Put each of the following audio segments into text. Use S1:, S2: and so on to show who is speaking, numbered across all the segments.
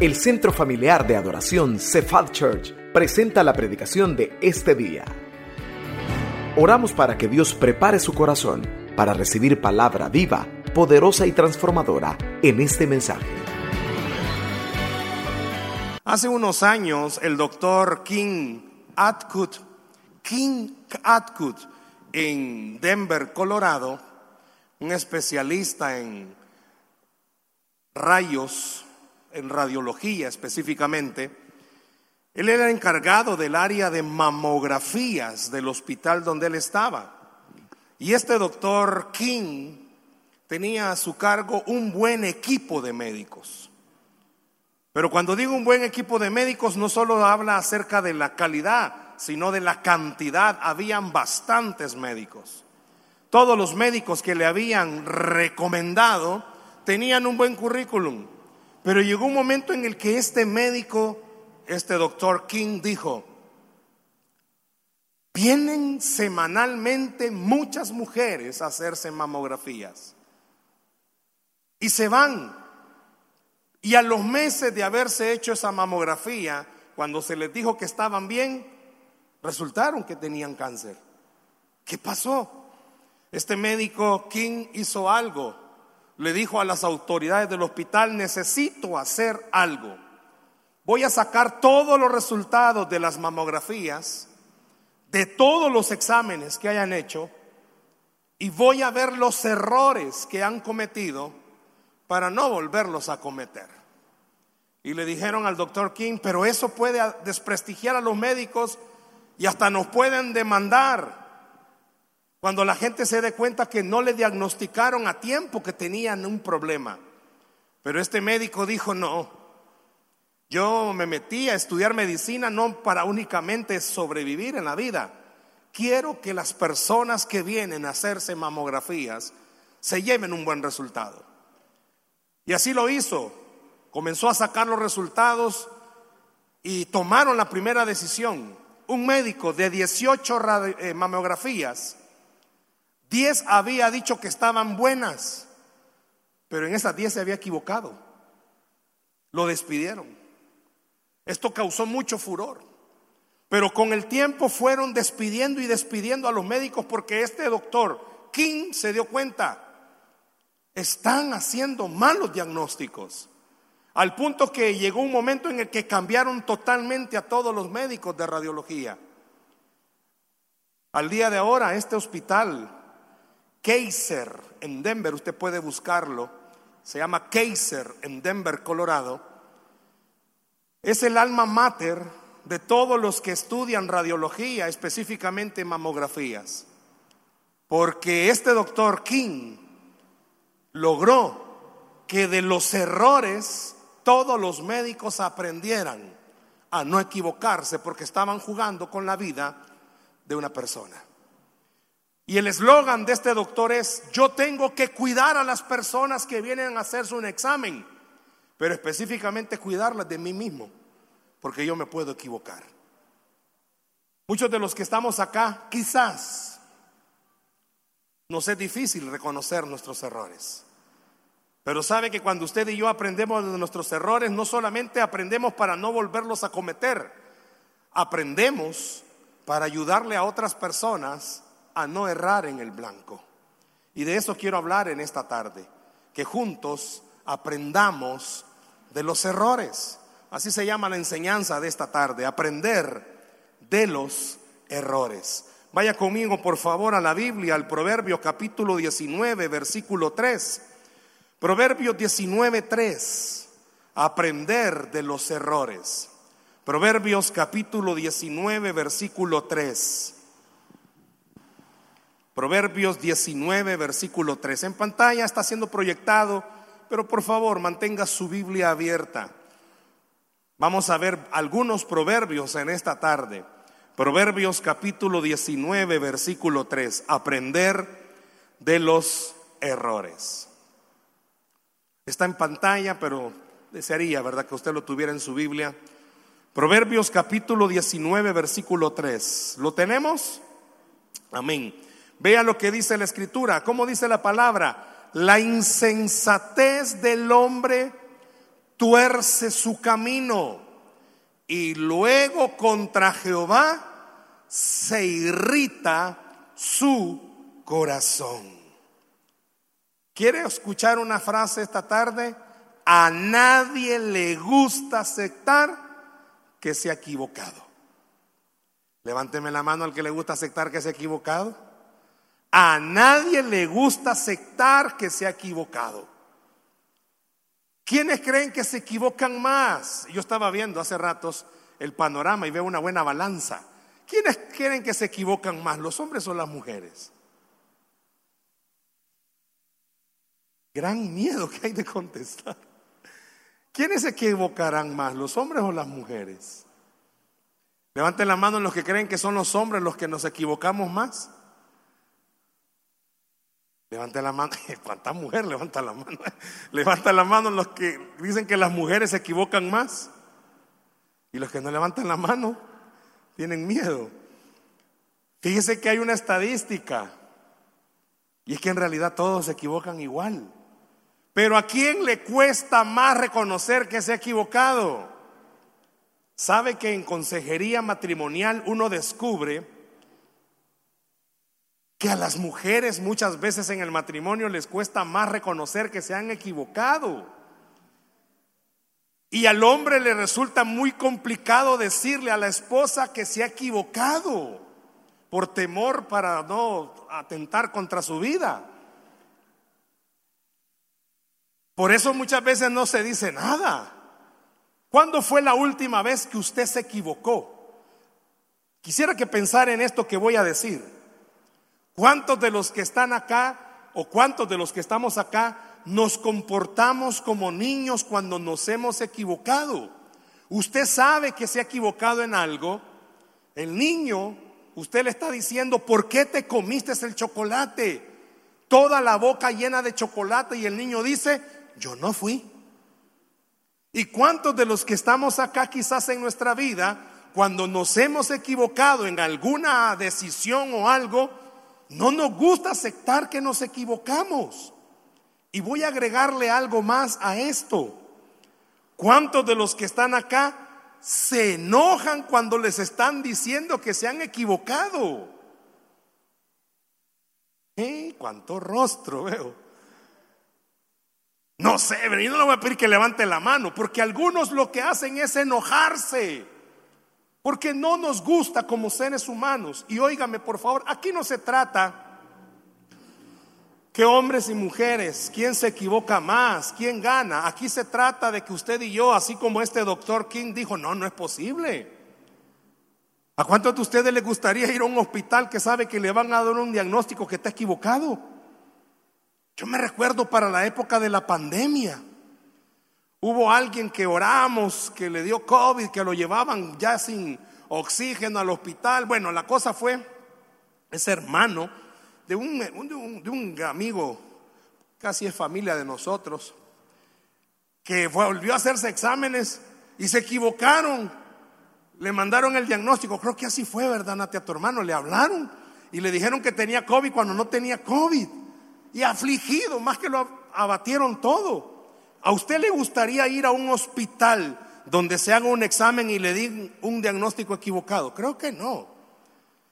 S1: El Centro Familiar de Adoración Cephal Church presenta la predicación de este día. Oramos para que Dios prepare su corazón para recibir palabra viva, poderosa y transformadora en este mensaje.
S2: Hace unos años el doctor King Atwood, King Atwood en Denver, Colorado, un especialista en rayos, en radiología específicamente, él era encargado del área de mamografías del hospital donde él estaba. Y este doctor King tenía a su cargo un buen equipo de médicos. Pero cuando digo un buen equipo de médicos, no solo habla acerca de la calidad, sino de la cantidad. Habían bastantes médicos. Todos los médicos que le habían recomendado tenían un buen currículum. Pero llegó un momento en el que este médico, este doctor King, dijo, vienen semanalmente muchas mujeres a hacerse mamografías. Y se van. Y a los meses de haberse hecho esa mamografía, cuando se les dijo que estaban bien, resultaron que tenían cáncer. ¿Qué pasó? Este médico King hizo algo. Le dijo a las autoridades del hospital, necesito hacer algo. Voy a sacar todos los resultados de las mamografías, de todos los exámenes que hayan hecho, y voy a ver los errores que han cometido para no volverlos a cometer. Y le dijeron al doctor King, pero eso puede desprestigiar a los médicos y hasta nos pueden demandar. Cuando la gente se dé cuenta que no le diagnosticaron a tiempo que tenían un problema. Pero este médico dijo, no, yo me metí a estudiar medicina no para únicamente sobrevivir en la vida. Quiero que las personas que vienen a hacerse mamografías se lleven un buen resultado. Y así lo hizo. Comenzó a sacar los resultados y tomaron la primera decisión. Un médico de 18 eh, mamografías, 10 había dicho que estaban buenas, pero en esas 10 se había equivocado. Lo despidieron. Esto causó mucho furor. Pero con el tiempo fueron despidiendo y despidiendo a los médicos porque este doctor King se dio cuenta están haciendo malos diagnósticos. Al punto que llegó un momento en el que cambiaron totalmente a todos los médicos de radiología. Al día de ahora, este hospital, Kaiser en Denver, usted puede buscarlo, se llama Kaiser en Denver, Colorado, es el alma mater de todos los que estudian radiología, específicamente mamografías. Porque este doctor King logró que de los errores todos los médicos aprendieran a no equivocarse porque estaban jugando con la vida de una persona. Y el eslogan de este doctor es, yo tengo que cuidar a las personas que vienen a hacerse un examen, pero específicamente cuidarlas de mí mismo, porque yo me puedo equivocar. Muchos de los que estamos acá, quizás nos es difícil reconocer nuestros errores. Pero sabe que cuando usted y yo aprendemos de nuestros errores, no solamente aprendemos para no volverlos a cometer, aprendemos para ayudarle a otras personas a no errar en el blanco. Y de eso quiero hablar en esta tarde, que juntos aprendamos de los errores. Así se llama la enseñanza de esta tarde, aprender de los errores. Vaya conmigo, por favor, a la Biblia, al Proverbio capítulo 19, versículo 3. Proverbios 19:3, aprender de los errores. Proverbios capítulo 19, versículo 3. Proverbios 19, versículo 3. En pantalla está siendo proyectado, pero por favor mantenga su Biblia abierta. Vamos a ver algunos proverbios en esta tarde. Proverbios capítulo 19, versículo 3. Aprender de los errores. Está en pantalla, pero desearía, ¿verdad?, que usted lo tuviera en su Biblia. Proverbios capítulo 19, versículo 3. ¿Lo tenemos? Amén. Vea lo que dice la escritura. ¿Cómo dice la palabra? La insensatez del hombre tuerce su camino y luego contra Jehová se irrita su corazón. ¿Quiere escuchar una frase esta tarde? A nadie le gusta aceptar que se ha equivocado. Levánteme la mano al que le gusta aceptar que se ha equivocado. A nadie le gusta aceptar que se ha equivocado. ¿Quiénes creen que se equivocan más? Yo estaba viendo hace ratos el panorama y veo una buena balanza. ¿Quiénes creen que se equivocan más, los hombres o las mujeres? Gran miedo que hay de contestar. ¿Quiénes se equivocarán más, los hombres o las mujeres? Levanten la mano los que creen que son los hombres los que nos equivocamos más. Levanta la mano. ¿Cuánta mujer levanta la mano? Levanta la mano los que dicen que las mujeres se equivocan más. Y los que no levantan la mano tienen miedo. Fíjese que hay una estadística. Y es que en realidad todos se equivocan igual. Pero ¿a quién le cuesta más reconocer que se ha equivocado? ¿Sabe que en consejería matrimonial uno descubre que a las mujeres muchas veces en el matrimonio les cuesta más reconocer que se han equivocado. Y al hombre le resulta muy complicado decirle a la esposa que se ha equivocado por temor para no atentar contra su vida. Por eso muchas veces no se dice nada. ¿Cuándo fue la última vez que usted se equivocó? Quisiera que pensara en esto que voy a decir. ¿Cuántos de los que están acá o cuántos de los que estamos acá nos comportamos como niños cuando nos hemos equivocado? Usted sabe que se ha equivocado en algo. El niño, usted le está diciendo, ¿por qué te comiste el chocolate? Toda la boca llena de chocolate y el niño dice, yo no fui. ¿Y cuántos de los que estamos acá quizás en nuestra vida, cuando nos hemos equivocado en alguna decisión o algo, no nos gusta aceptar que nos equivocamos. Y voy a agregarle algo más a esto. ¿Cuántos de los que están acá se enojan cuando les están diciendo que se han equivocado? ¿Eh? ¿Cuánto rostro veo? No sé, yo no le voy a pedir que levante la mano, porque algunos lo que hacen es enojarse. Porque no nos gusta como seres humanos. Y óigame, por favor, aquí no se trata que hombres y mujeres, quién se equivoca más, quién gana. Aquí se trata de que usted y yo, así como este doctor King dijo, no, no es posible. ¿A cuántos de ustedes les gustaría ir a un hospital que sabe que le van a dar un diagnóstico que está equivocado? Yo me recuerdo para la época de la pandemia. Hubo alguien que oramos, que le dio COVID, que lo llevaban ya sin oxígeno al hospital. Bueno, la cosa fue, ese hermano de un, un, amigo, casi es familia de nosotros, que volvió a hacerse exámenes y se equivocaron. Le mandaron el diagnóstico, creo que así fue, ¿verdad, Nati? A tu hermano le hablaron y le dijeron que tenía COVID cuando no tenía COVID. Y afligido, más que lo abatieron todo. ¿A usted le gustaría ir a un hospital donde se haga un examen y le den un diagnóstico equivocado? Creo que no.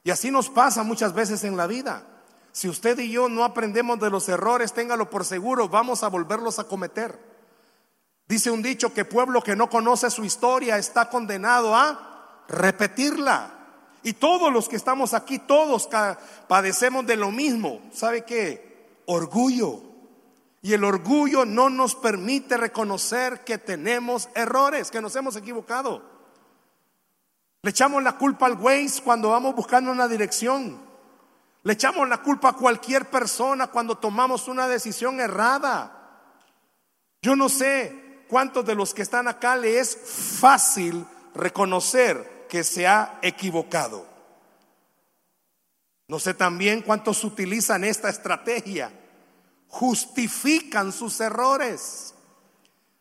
S2: Y así nos pasa muchas veces en la vida. Si usted y yo no aprendemos de los errores, téngalo por seguro, vamos a volverlos a cometer. Dice un dicho que pueblo que no conoce su historia está condenado a repetirla. Y todos los que estamos aquí, todos padecemos de lo mismo. ¿Sabe qué? Orgullo. Y el orgullo no nos permite reconocer que tenemos errores, que nos hemos equivocado. Le echamos la culpa al Waze cuando vamos buscando una dirección. Le echamos la culpa a cualquier persona cuando tomamos una decisión errada. Yo no sé cuántos de los que están acá le es fácil reconocer que se ha equivocado. No sé también cuántos utilizan esta estrategia justifican sus errores.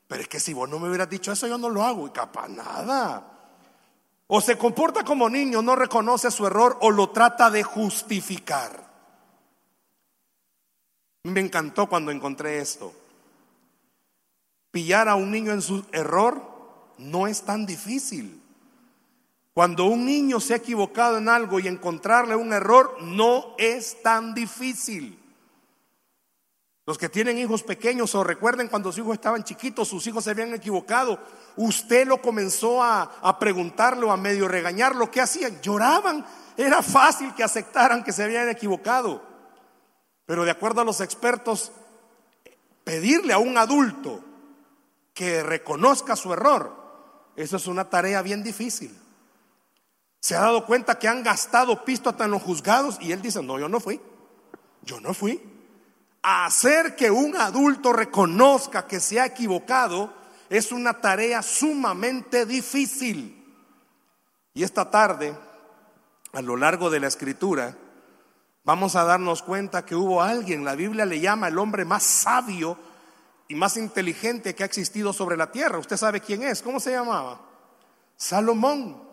S2: Pero es que si vos no me hubieras dicho eso, yo no lo hago y capaz nada. O se comporta como niño, no reconoce su error o lo trata de justificar. Me encantó cuando encontré esto. pillar a un niño en su error no es tan difícil. Cuando un niño se ha equivocado en algo y encontrarle un error no es tan difícil. Los que tienen hijos pequeños o recuerden cuando sus hijos estaban chiquitos, sus hijos se habían equivocado, usted lo comenzó a, a preguntarle o a medio regañarlo, ¿qué hacían? Lloraban. Era fácil que aceptaran que se habían equivocado. Pero de acuerdo a los expertos, pedirle a un adulto que reconozca su error, eso es una tarea bien difícil. Se ha dado cuenta que han gastado pisto hasta en los juzgados y él dice, no, yo no fui, yo no fui hacer que un adulto reconozca que se ha equivocado es una tarea sumamente difícil. Y esta tarde, a lo largo de la escritura, vamos a darnos cuenta que hubo alguien, la Biblia le llama el hombre más sabio y más inteligente que ha existido sobre la tierra. ¿Usted sabe quién es? ¿Cómo se llamaba? Salomón.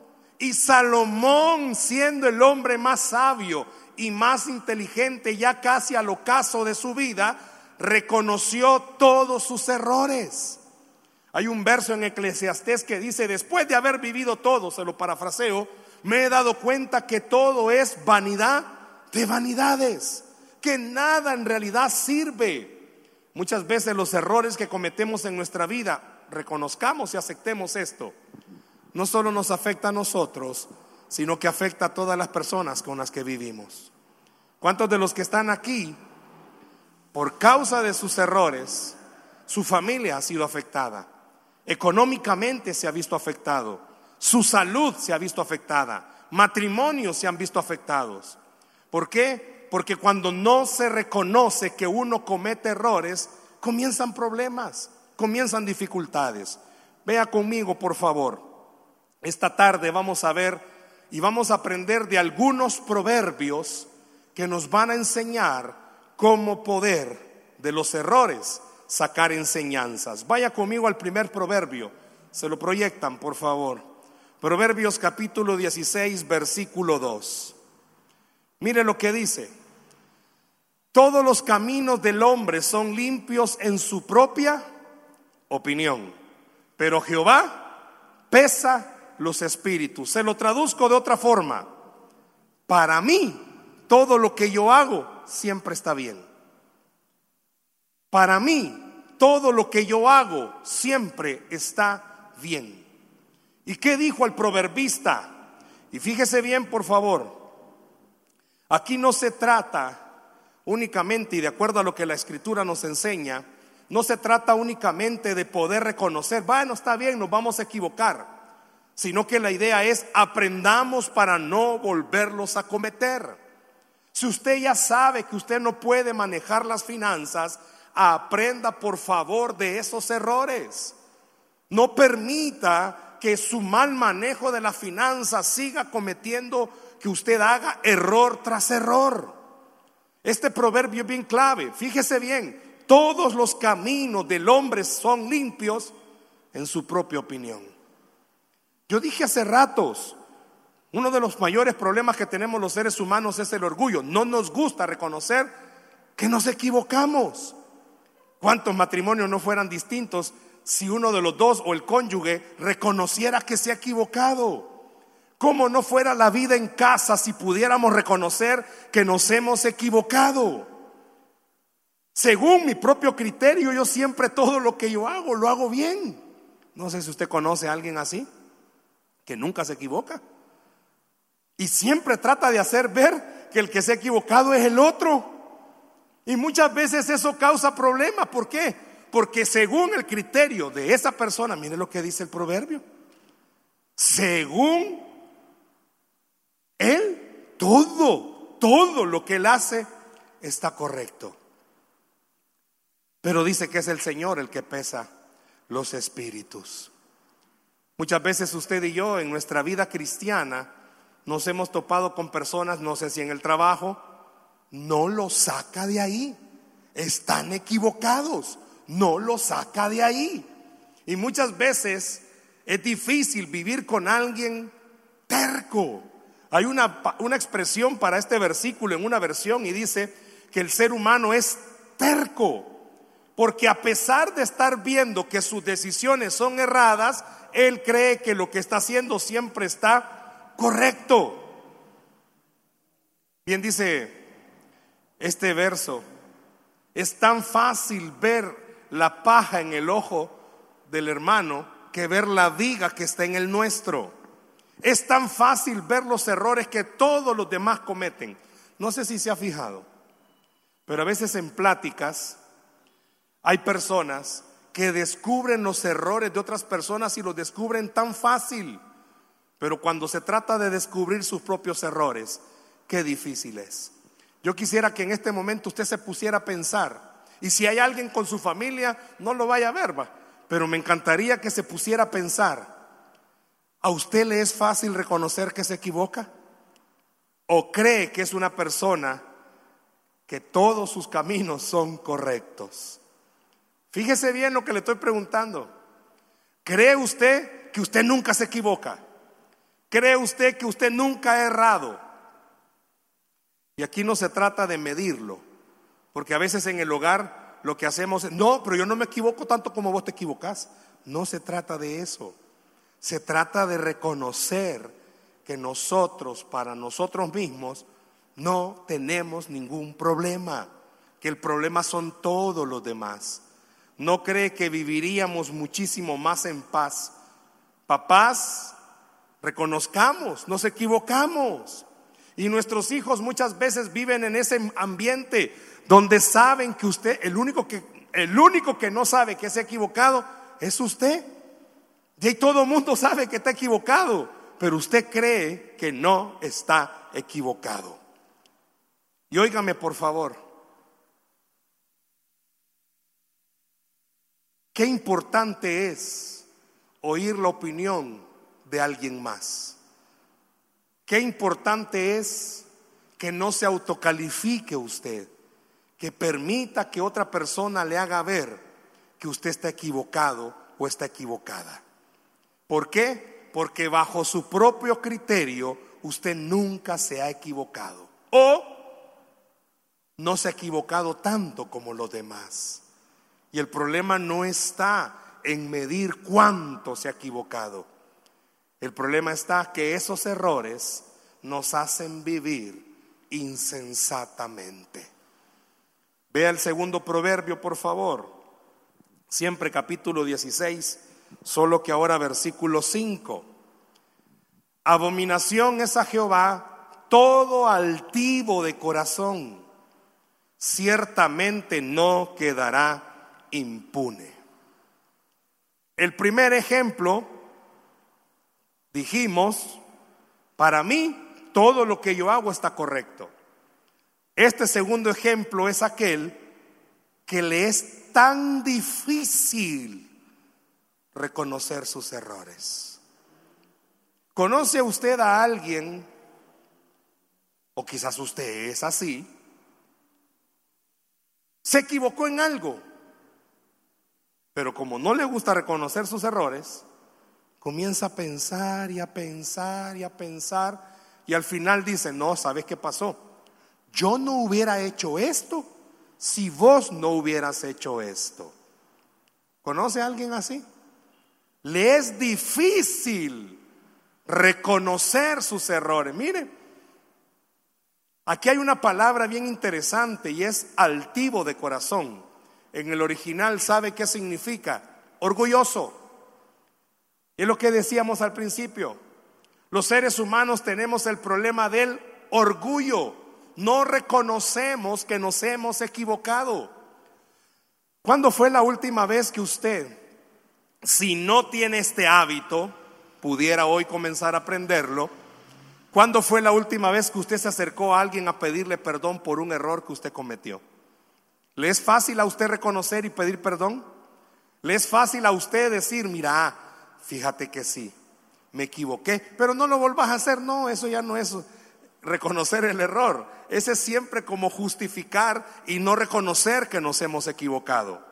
S2: Y Salomón, siendo el hombre más sabio y más inteligente, ya casi al ocaso de su vida, reconoció todos sus errores. Hay un verso en Eclesiastés que dice, después de haber vivido todo, se lo parafraseo, me he dado cuenta que todo es vanidad de vanidades, que nada en realidad sirve. Muchas veces los errores que cometemos en nuestra vida, reconozcamos y aceptemos esto, no solo nos afecta a nosotros, sino que afecta a todas las personas con las que vivimos. ¿Cuántos de los que están aquí, por causa de sus errores, su familia ha sido afectada? Económicamente se ha visto afectado, su salud se ha visto afectada, matrimonios se han visto afectados. ¿Por qué? Porque cuando no se reconoce que uno comete errores, comienzan problemas, comienzan dificultades. Vea conmigo, por favor. Esta tarde vamos a ver y vamos a aprender de algunos proverbios que nos van a enseñar cómo poder de los errores sacar enseñanzas. Vaya conmigo al primer proverbio, se lo proyectan por favor. Proverbios capítulo 16, versículo 2. Mire lo que dice. Todos los caminos del hombre son limpios en su propia opinión, pero Jehová pesa los espíritus. Se lo traduzco de otra forma. Para mí, todo lo que yo hago siempre está bien. Para mí, todo lo que yo hago siempre está bien. ¿Y qué dijo el proverbista? Y fíjese bien, por favor. Aquí no se trata únicamente, y de acuerdo a lo que la escritura nos enseña, no se trata únicamente de poder reconocer, bueno, está bien, nos vamos a equivocar sino que la idea es aprendamos para no volverlos a cometer. Si usted ya sabe que usted no puede manejar las finanzas, aprenda por favor de esos errores. No permita que su mal manejo de las finanzas siga cometiendo que usted haga error tras error. Este proverbio es bien clave. Fíjese bien, todos los caminos del hombre son limpios en su propia opinión. Yo dije hace ratos, uno de los mayores problemas que tenemos los seres humanos es el orgullo. No nos gusta reconocer que nos equivocamos. ¿Cuántos matrimonios no fueran distintos si uno de los dos o el cónyuge reconociera que se ha equivocado? ¿Cómo no fuera la vida en casa si pudiéramos reconocer que nos hemos equivocado? Según mi propio criterio, yo siempre todo lo que yo hago lo hago bien. No sé si usted conoce a alguien así que nunca se equivoca. Y siempre trata de hacer ver que el que se ha equivocado es el otro. Y muchas veces eso causa problemas. ¿Por qué? Porque según el criterio de esa persona, mire lo que dice el proverbio. Según él, todo, todo lo que él hace está correcto. Pero dice que es el Señor el que pesa los espíritus. Muchas veces usted y yo en nuestra vida cristiana nos hemos topado con personas, no sé si en el trabajo, no lo saca de ahí. Están equivocados, no lo saca de ahí. Y muchas veces es difícil vivir con alguien terco. Hay una, una expresión para este versículo en una versión y dice que el ser humano es terco. Porque a pesar de estar viendo que sus decisiones son erradas, él cree que lo que está haciendo siempre está correcto. Bien dice este verso, es tan fácil ver la paja en el ojo del hermano que ver la viga que está en el nuestro. Es tan fácil ver los errores que todos los demás cometen. No sé si se ha fijado, pero a veces en pláticas hay personas que descubren los errores de otras personas y los descubren tan fácil. Pero cuando se trata de descubrir sus propios errores, qué difícil es. Yo quisiera que en este momento usted se pusiera a pensar. Y si hay alguien con su familia, no lo vaya a ver, va. Pero me encantaría que se pusiera a pensar. ¿A usted le es fácil reconocer que se equivoca? ¿O cree que es una persona que todos sus caminos son correctos? Fíjese bien lo que le estoy preguntando. ¿Cree usted que usted nunca se equivoca? ¿Cree usted que usted nunca ha errado? Y aquí no se trata de medirlo, porque a veces en el hogar lo que hacemos es, no, pero yo no me equivoco tanto como vos te equivocás. No se trata de eso. Se trata de reconocer que nosotros, para nosotros mismos, no tenemos ningún problema, que el problema son todos los demás. ¿No cree que viviríamos muchísimo más en paz? Papás, reconozcamos, nos equivocamos. Y nuestros hijos muchas veces viven en ese ambiente donde saben que usted, el único que, el único que no sabe que es equivocado es usted. Y todo el mundo sabe que está equivocado, pero usted cree que no está equivocado. Y óigame por favor, Qué importante es oír la opinión de alguien más. Qué importante es que no se autocalifique usted, que permita que otra persona le haga ver que usted está equivocado o está equivocada. ¿Por qué? Porque bajo su propio criterio usted nunca se ha equivocado o no se ha equivocado tanto como los demás. Y el problema no está en medir cuánto se ha equivocado. El problema está que esos errores nos hacen vivir insensatamente. Vea el segundo proverbio, por favor. Siempre capítulo 16, solo que ahora versículo 5. Abominación es a Jehová todo altivo de corazón. Ciertamente no quedará impune. El primer ejemplo, dijimos, para mí todo lo que yo hago está correcto. Este segundo ejemplo es aquel que le es tan difícil reconocer sus errores. ¿Conoce usted a alguien, o quizás usted es así, se equivocó en algo? Pero como no le gusta reconocer sus errores, comienza a pensar y a pensar y a pensar y al final dice, no, ¿sabes qué pasó? Yo no hubiera hecho esto si vos no hubieras hecho esto. ¿Conoce a alguien así? Le es difícil reconocer sus errores. Mire, aquí hay una palabra bien interesante y es altivo de corazón en el original sabe qué significa. Orgulloso. Es lo que decíamos al principio. Los seres humanos tenemos el problema del orgullo. No reconocemos que nos hemos equivocado. ¿Cuándo fue la última vez que usted, si no tiene este hábito, pudiera hoy comenzar a aprenderlo? ¿Cuándo fue la última vez que usted se acercó a alguien a pedirle perdón por un error que usted cometió? ¿Le es fácil a usted reconocer y pedir perdón? ¿Le es fácil a usted decir, mira, fíjate que sí, me equivoqué, pero no lo volvas a hacer? No, eso ya no es reconocer el error. Ese es siempre como justificar y no reconocer que nos hemos equivocado.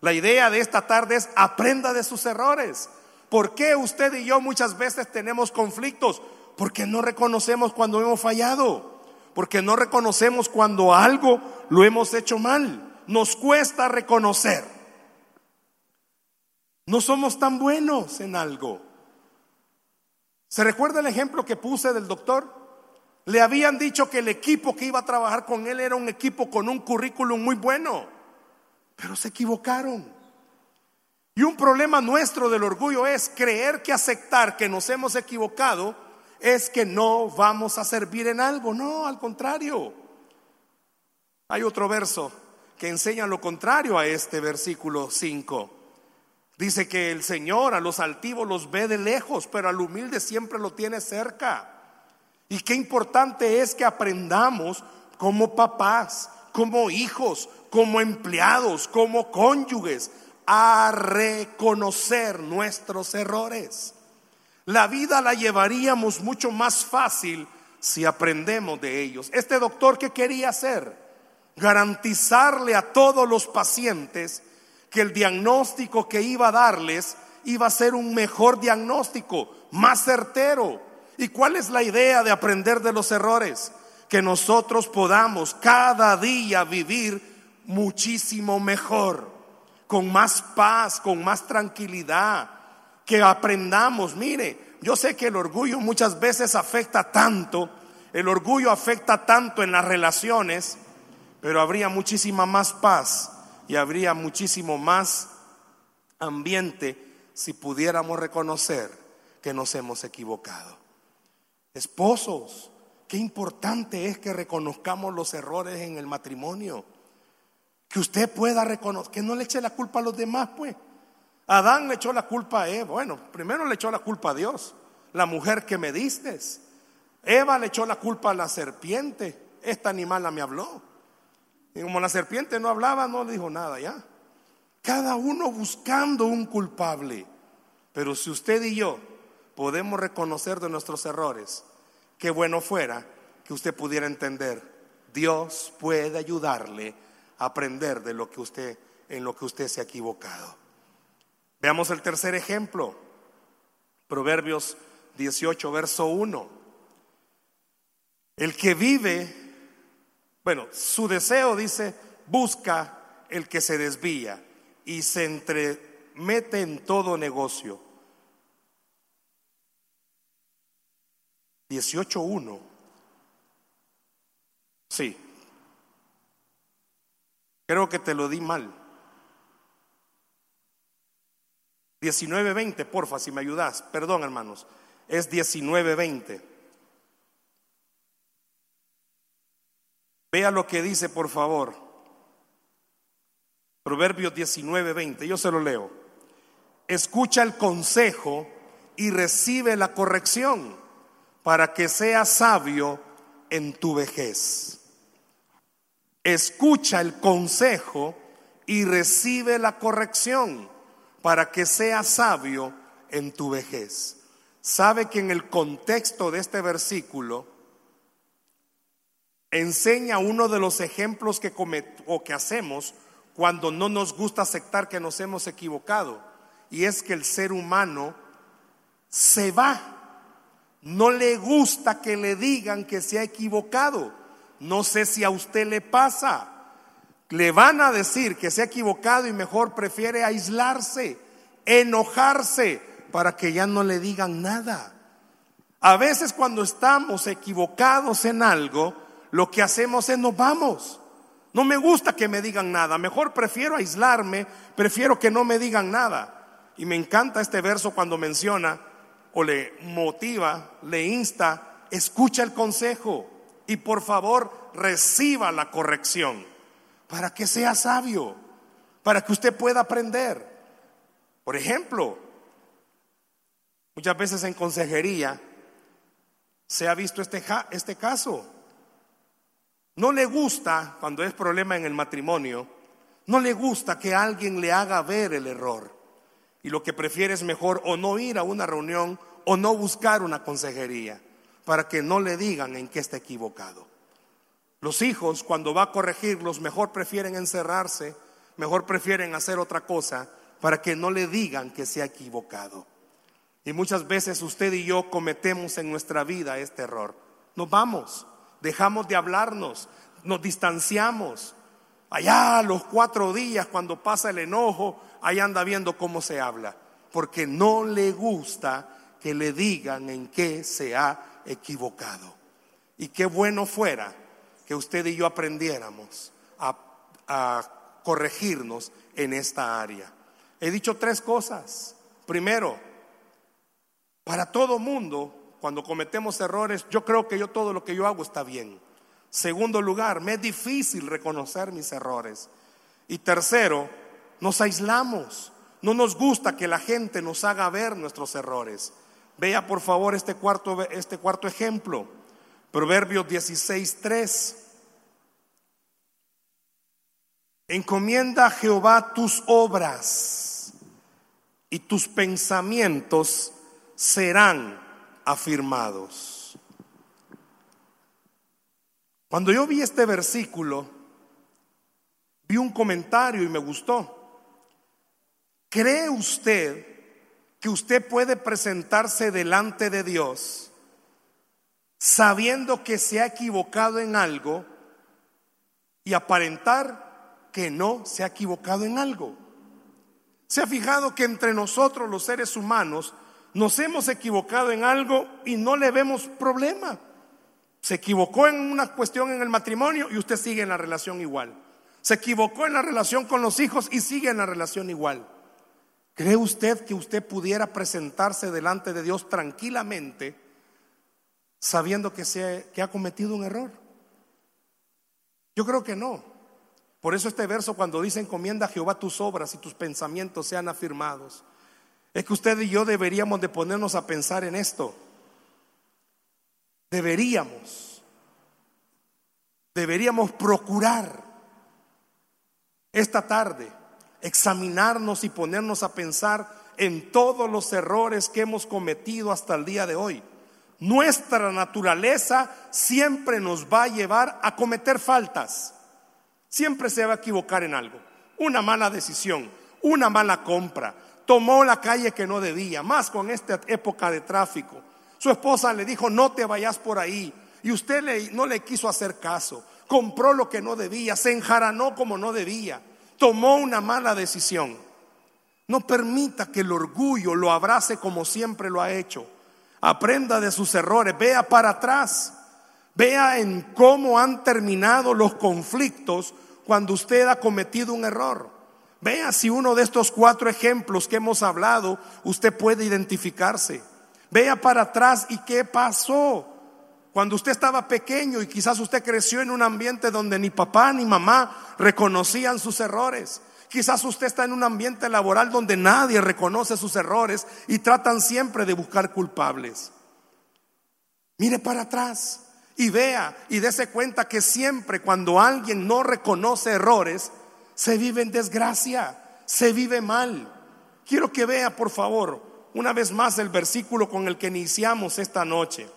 S2: La idea de esta tarde es aprenda de sus errores. ¿Por qué usted y yo muchas veces tenemos conflictos? Porque no reconocemos cuando hemos fallado porque no reconocemos cuando algo lo hemos hecho mal. nos cuesta reconocer. No somos tan buenos en algo. ¿Se recuerda el ejemplo que puse del doctor? Le habían dicho que el equipo que iba a trabajar con él era un equipo con un currículum muy bueno, pero se equivocaron. Y un problema nuestro del orgullo es creer que aceptar que nos hemos equivocado es que no vamos a servir en algo. No, al contrario. Hay otro verso que enseña lo contrario a este versículo 5. Dice que el Señor a los altivos los ve de lejos, pero al humilde siempre lo tiene cerca. Y qué importante es que aprendamos como papás, como hijos, como empleados, como cónyuges, a reconocer nuestros errores. La vida la llevaríamos mucho más fácil si aprendemos de ellos. Este doctor, ¿qué quería hacer? Garantizarle a todos los pacientes que el diagnóstico que iba a darles iba a ser un mejor diagnóstico, más certero, ¿Y cuál es la idea de aprender de los errores? Que nosotros podamos cada día vivir muchísimo mejor, con más paz, con más tranquilidad, que aprendamos, mire, yo sé que el orgullo muchas veces afecta tanto, el orgullo afecta tanto en las relaciones, pero habría muchísima más paz y habría muchísimo más ambiente si pudiéramos reconocer que nos hemos equivocado. Esposos, qué importante es que reconozcamos los errores en el matrimonio. Que usted pueda reconocer, que no le eche la culpa a los demás, pues. Adán le echó la culpa a Eva. Bueno, primero le echó la culpa a Dios, la mujer que me diste. Eva le echó la culpa a la serpiente. Esta animal me habló. Y como la serpiente no hablaba, no le dijo nada ya. Cada uno buscando un culpable. Pero si usted y yo podemos reconocer de nuestros errores, qué bueno fuera que usted pudiera entender, Dios puede ayudarle a aprender de lo que usted en lo que usted se ha equivocado. Veamos el tercer ejemplo. Proverbios 18 verso 1. El que vive, bueno, su deseo dice, busca el que se desvía y se entremete en todo negocio. 18.1. Sí. Creo que te lo di mal. 19.20, porfa, si me ayudas. Perdón, hermanos. Es 19.20. Vea lo que dice, por favor. Proverbios 19.20. Yo se lo leo. Escucha el consejo y recibe la corrección para que seas sabio en tu vejez. Escucha el consejo y recibe la corrección para que seas sabio en tu vejez. Sabe que en el contexto de este versículo enseña uno de los ejemplos que, o que hacemos cuando no nos gusta aceptar que nos hemos equivocado. Y es que el ser humano se va no le gusta que le digan que se ha equivocado. No sé si a usted le pasa. Le van a decir que se ha equivocado y mejor prefiere aislarse, enojarse, para que ya no le digan nada. A veces cuando estamos equivocados en algo, lo que hacemos es nos vamos. No me gusta que me digan nada, mejor prefiero aislarme, prefiero que no me digan nada. Y me encanta este verso cuando menciona o le motiva, le insta, escucha el consejo y por favor reciba la corrección para que sea sabio, para que usted pueda aprender. Por ejemplo, muchas veces en consejería se ha visto este, este caso. No le gusta, cuando es problema en el matrimonio, no le gusta que alguien le haga ver el error. Y lo que prefiere es mejor o no ir a una reunión o no buscar una consejería para que no le digan en qué está equivocado. Los hijos, cuando va a corregirlos, mejor prefieren encerrarse, mejor prefieren hacer otra cosa para que no le digan que se ha equivocado. Y muchas veces usted y yo cometemos en nuestra vida este error. Nos vamos, dejamos de hablarnos, nos distanciamos. Allá los cuatro días cuando pasa el enojo, ahí anda viendo cómo se habla, porque no le gusta que le digan en qué se ha equivocado. Y qué bueno fuera que usted y yo aprendiéramos a, a corregirnos en esta área. He dicho tres cosas. Primero, para todo mundo, cuando cometemos errores, yo creo que yo todo lo que yo hago está bien. Segundo lugar, me es difícil reconocer mis errores. Y tercero, nos aislamos. No nos gusta que la gente nos haga ver nuestros errores. Vea por favor este cuarto, este cuarto ejemplo. Proverbios 16, 3. Encomienda a Jehová tus obras y tus pensamientos serán afirmados. Cuando yo vi este versículo, vi un comentario y me gustó. ¿Cree usted que usted puede presentarse delante de Dios sabiendo que se ha equivocado en algo y aparentar que no se ha equivocado en algo. Se ha fijado que entre nosotros los seres humanos nos hemos equivocado en algo y no le vemos problema. Se equivocó en una cuestión en el matrimonio y usted sigue en la relación igual. Se equivocó en la relación con los hijos y sigue en la relación igual. ¿Cree usted que usted pudiera presentarse delante de Dios tranquilamente sabiendo que, se, ha cometido un error? Yo creo que no. Por eso este verso cuando dice encomienda a Jehová tus obras y tus pensamientos sean afirmados, es que usted y yo deberíamos de ponernos a pensar en esto. Deberíamos, deberíamos procurar esta tarde examinarnos y ponernos a pensar en todos los errores que hemos cometido hasta el día de hoy. Nuestra naturaleza siempre nos va a llevar a cometer faltas. Siempre se va a equivocar en algo. Una mala decisión, una mala compra. Tomó la calle que no debía, más con esta época de tráfico. Su esposa le dijo, no te vayas por ahí. Y usted no le quiso hacer caso. Compró lo que no debía, se enjaranó como no debía. Tomó una mala decisión. No permita que el orgullo lo abrace como siempre lo ha hecho. Aprenda de sus errores, vea para atrás. Vea en cómo han terminado los conflictos cuando usted ha cometido un error. Vea si uno de estos cuatro ejemplos que hemos hablado, usted puede identificarse. Vea para atrás y qué pasó. Cuando usted estaba pequeño y quizás usted creció en un ambiente donde ni papá ni mamá reconocían sus errores. Quizás usted está en un ambiente laboral donde nadie reconoce sus errores y tratan siempre de buscar culpables. Mire para atrás y vea y dése cuenta que siempre cuando alguien no reconoce errores, se vive en desgracia, se vive mal. Quiero que vea, por favor, una vez más el versículo con el que iniciamos esta noche,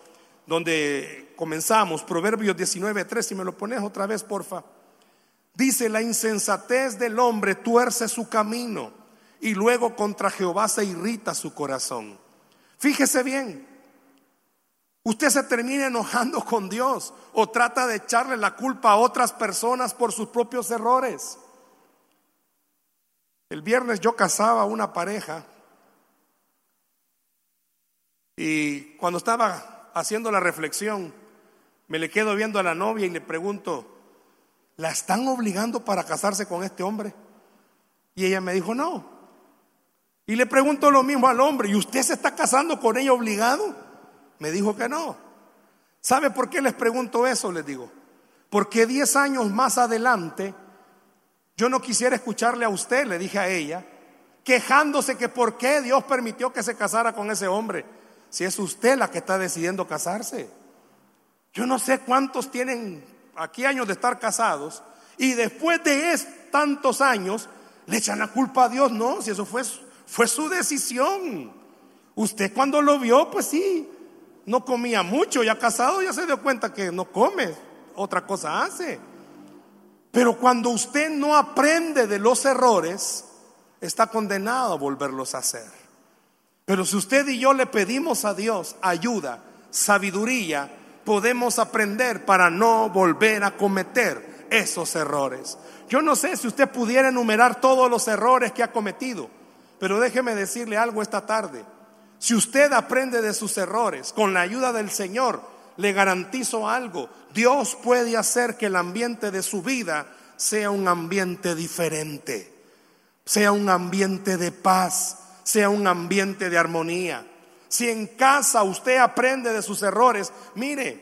S2: donde comenzamos, Proverbios 19:3, si me lo pones otra vez, porfa. Dice, la insensatez del hombre tuerce su camino y luego contra Jehová se irrita su corazón. Fíjese bien, Usted se termina enojando con Dios o trata de echarle la culpa a otras personas por sus propios errores. El viernes yo casaba a una pareja y cuando estaba haciendo la reflexión, me le quedo viendo a la novia y le pregunto, ¿la están obligando para casarse con este hombre? Y ella me dijo, no. Y le pregunto lo mismo al hombre, ¿y usted se está casando con ella obligado? Me dijo que no. ¿Sabe por qué les pregunto eso? Les digo. Porque 10 años más adelante, yo no quisiera escucharle a usted, le dije a ella, quejándose que por qué Dios permitió que se casara con ese hombre, si es usted la que está decidiendo casarse. Yo no sé cuántos tienen aquí años de estar casados y después de tantos años le echan la culpa a Dios. No, si eso fue, fue su decisión. Usted cuando lo vio, pues sí, no comía mucho, ya casado ya se dio cuenta que no come, otra cosa hace. Pero cuando usted no aprende de los errores, está condenado a volverlos a hacer. Pero si usted y yo le pedimos a Dios ayuda, sabiduría, podemos aprender para no volver a cometer esos errores. Yo no sé si usted pudiera enumerar todos los errores que ha cometido, pero déjeme decirle algo esta tarde. Si usted aprende de sus errores con la ayuda del Señor, le garantizo algo. Dios puede hacer que el ambiente de su vida sea un ambiente diferente, sea un ambiente de paz, sea un ambiente de armonía. Si en casa usted aprende de sus errores, mire,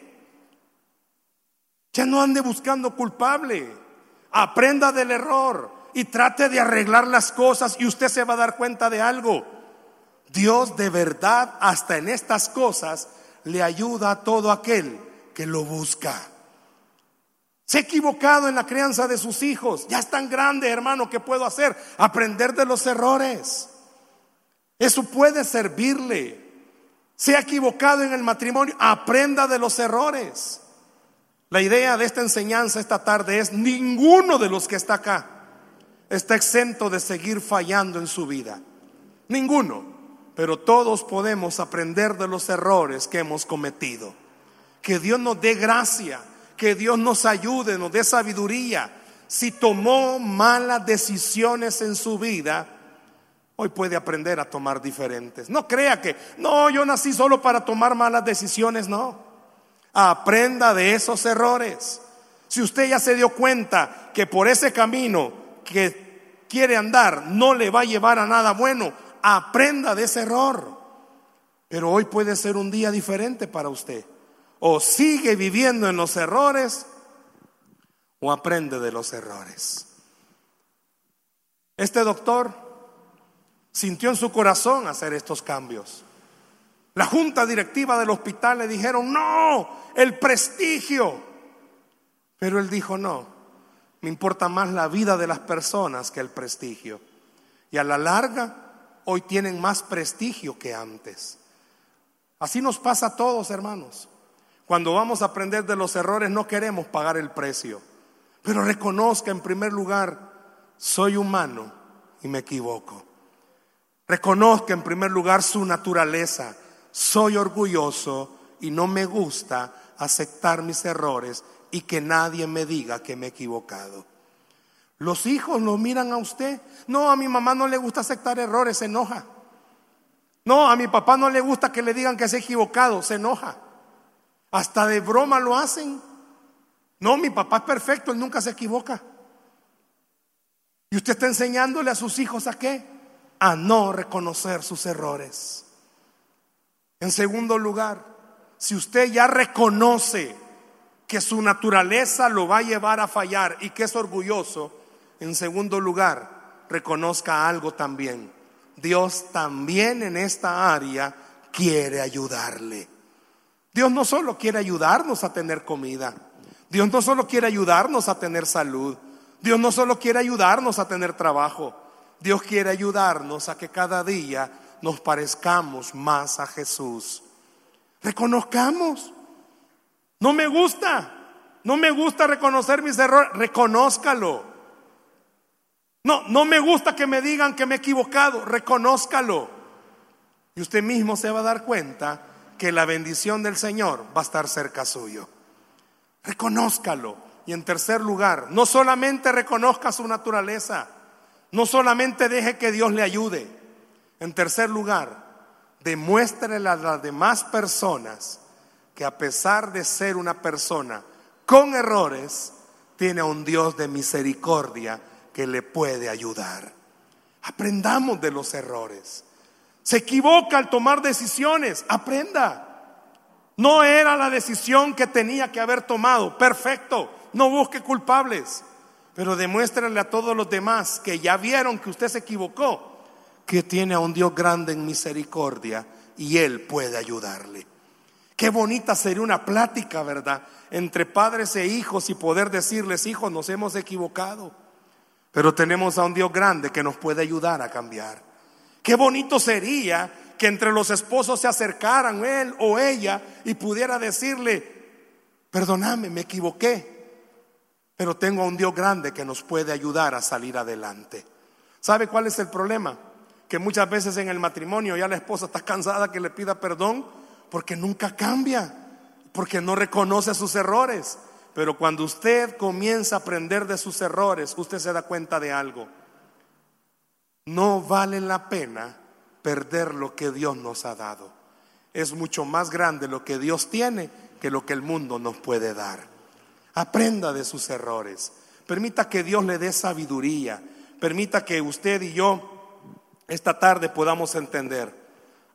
S2: ya no ande buscando culpable. Aprenda del error y trate de arreglar las cosas y usted se va a dar cuenta de algo. Dios de verdad, hasta en estas cosas, le ayuda a todo aquel que lo busca. Se ha equivocado en la crianza de sus hijos. Ya es tan grande, hermano, ¿qué puedo hacer? Aprender de los errores. Eso puede servirle. Se ha equivocado en el matrimonio. Aprenda de los errores. La idea de esta enseñanza esta tarde es ninguno de los que está acá está exento de seguir fallando en su vida. Ninguno. Pero todos podemos aprender de los errores que hemos cometido. Que Dios nos dé gracia, que Dios nos ayude, nos dé sabiduría. Si tomó malas decisiones en su vida, hoy puede aprender a tomar diferentes. No crea que, no, yo nací solo para tomar malas decisiones, no. Aprenda de esos errores. Si usted ya se dio cuenta que por ese camino que quiere andar no le va a llevar a nada bueno, aprenda de ese error. Pero hoy puede ser un día diferente para usted. O sigue viviendo en los errores o aprende de los errores. Este doctor sintió en su corazón hacer estos cambios. La junta directiva del hospital le dijeron, no, el prestigio. Pero él dijo, no, me importa más la vida de las personas que el prestigio. Y a la larga, hoy tienen más prestigio que antes. Así nos pasa a todos, hermanos. Cuando vamos a aprender de los errores no queremos pagar el precio. Pero reconozca en primer lugar, soy humano y me equivoco. Reconozca en primer lugar su naturaleza soy orgulloso y no me gusta aceptar mis errores y que nadie me diga que me he equivocado. Los hijos lo miran a usted. No, a mi mamá no le gusta aceptar errores, se enoja. No, a mi papá no le gusta que le digan que se ha equivocado, se enoja. Hasta de broma lo hacen. No, mi papá es perfecto, él nunca se equivoca. Y usted está enseñándole a sus hijos a qué? A no reconocer sus errores. En segundo lugar, si usted ya reconoce que su naturaleza lo va a llevar a fallar y que es orgulloso, en segundo lugar, reconozca algo también. Dios también en esta área quiere ayudarle. Dios no solo quiere ayudarnos a tener comida, Dios no solo quiere ayudarnos a tener salud, Dios no solo quiere ayudarnos a tener trabajo, Dios quiere ayudarnos a que cada día nos parezcamos más a Jesús. Reconozcamos. No me gusta. No me gusta reconocer mis errores. Reconózcalo. No, no me gusta que me digan que me he equivocado. Reconózcalo. Y usted mismo se va a dar cuenta que la bendición del Señor va a estar cerca suyo. Reconózcalo. Y en tercer lugar, no solamente reconozca su naturaleza, no solamente deje que Dios le ayude, en tercer lugar, demuéstrele a las demás personas que a pesar de ser una persona con errores, tiene a un Dios de misericordia que le puede ayudar. Aprendamos de los errores. Se equivoca al tomar decisiones, aprenda. No era la decisión que tenía que haber tomado. Perfecto, no busque culpables, pero demuéstrele a todos los demás que ya vieron que usted se equivocó que tiene a un Dios grande en misericordia y Él puede ayudarle. Qué bonita sería una plática, ¿verdad? Entre padres e hijos y poder decirles, hijos, nos hemos equivocado, pero tenemos a un Dios grande que nos puede ayudar a cambiar. Qué bonito sería que entre los esposos se acercaran él o ella y pudiera decirle, perdóname, me equivoqué, pero tengo a un Dios grande que nos puede ayudar a salir adelante. ¿Sabe cuál es el problema? que muchas veces en el matrimonio ya la esposa está cansada que le pida perdón porque nunca cambia, porque no reconoce sus errores. Pero cuando usted comienza a aprender de sus errores, usted se da cuenta de algo. No vale la pena perder lo que Dios nos ha dado. Es mucho más grande lo que Dios tiene que lo que el mundo nos puede dar. Aprenda de sus errores. Permita que Dios le dé sabiduría. Permita que usted y yo esta tarde podamos entender.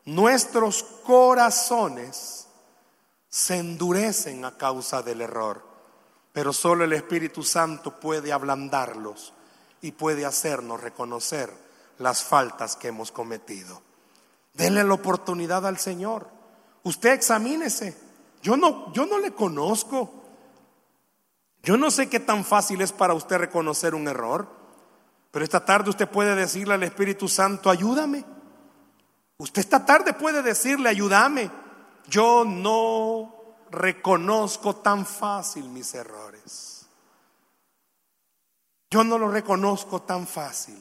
S2: Nuestros corazones se endurecen a causa del error, pero solo el Espíritu Santo puede ablandarlos y puede hacernos reconocer las faltas que hemos cometido. Denle la oportunidad al Señor. Usted examínese. Yo no, yo no le conozco. Yo no sé qué tan fácil es para usted reconocer un error, pero esta tarde usted puede decirle al Espíritu Santo, ayúdame. Usted esta tarde puede decirle, ayúdame. Yo no reconozco tan fácil mis errores. Yo no lo reconozco tan fácil.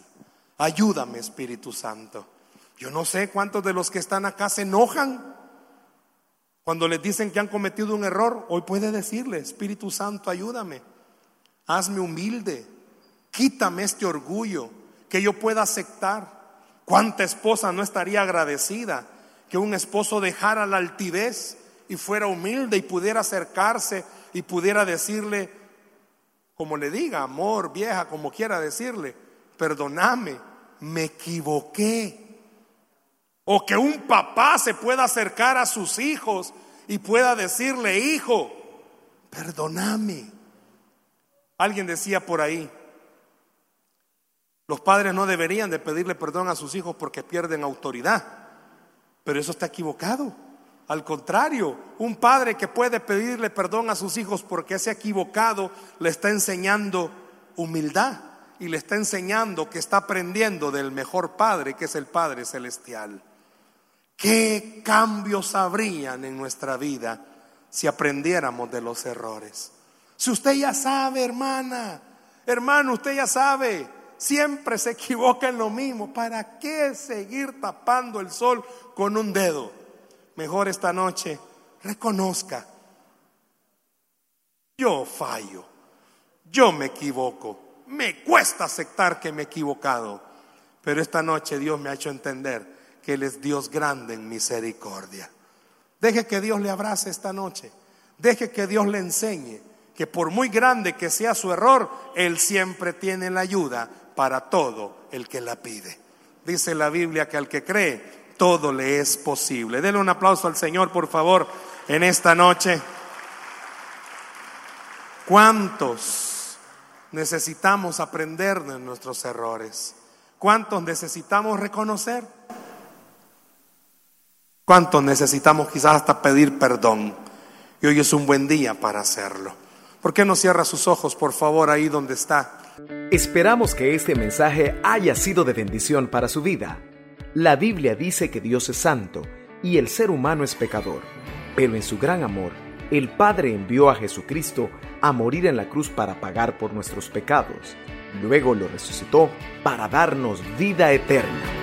S2: Ayúdame, Espíritu Santo. Yo no sé cuántos de los que están acá se enojan cuando les dicen que han cometido un error, hoy puede decirle, Espíritu Santo, ayúdame, hazme humilde, quítame este orgullo, que yo pueda aceptar. ¿Cuánta esposa no estaría agradecida que un esposo dejara la altivez y fuera humilde y pudiera acercarse y pudiera decirle, como le diga, amor, vieja, como quiera decirle, perdóname, me equivoqué. O que un papá se pueda acercar a sus hijos y pueda decirle, hijo, perdóname. Alguien decía por ahí, los padres no deberían de pedirle perdón a sus hijos porque pierden autoridad, pero eso está equivocado. Al contrario, un padre que puede pedirle perdón a sus hijos porque se ha equivocado, le está enseñando humildad y le está enseñando que está aprendiendo del mejor padre, que es el Padre Celestial. ¿Qué cambios habrían en nuestra vida si aprendiéramos de los errores? Si usted ya sabe, hermana, hermano, usted ya sabe, siempre se equivoca en lo mismo. ¿Para qué seguir tapando el sol con un dedo? Mejor esta noche reconozca, yo fallo, yo me equivoco, me cuesta aceptar que me he equivocado, pero esta noche Dios me ha hecho entender que Él es Dios grande en misericordia. Deje que Dios le abrace esta noche. Deje que Dios le enseñe que por muy grande que sea su error, Él siempre tiene la ayuda para todo el que la pide. Dice la Biblia que al que cree, todo le es posible. Dele un aplauso al Señor, por favor, en esta noche. ¿Cuántos necesitamos aprender de nuestros errores? ¿Cuántos necesitamos reconocer? ¿Cuántos necesitamos quizás hasta pedir perdón? Y hoy es un buen día para hacerlo. ¿Por qué no cierra sus ojos, por favor, ahí donde está?
S1: Esperamos que este mensaje haya sido de bendición para su vida. La Biblia dice que Dios es santo y el ser humano es pecador, pero en su gran amor, el Padre envió a Jesucristo a morir en la cruz para pagar por nuestros pecados. Luego lo resucitó para darnos vida eterna.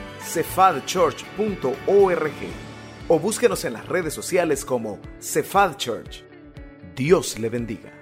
S1: cefadchurch.org o búsquenos en las redes sociales como Cefad Church. Dios le bendiga.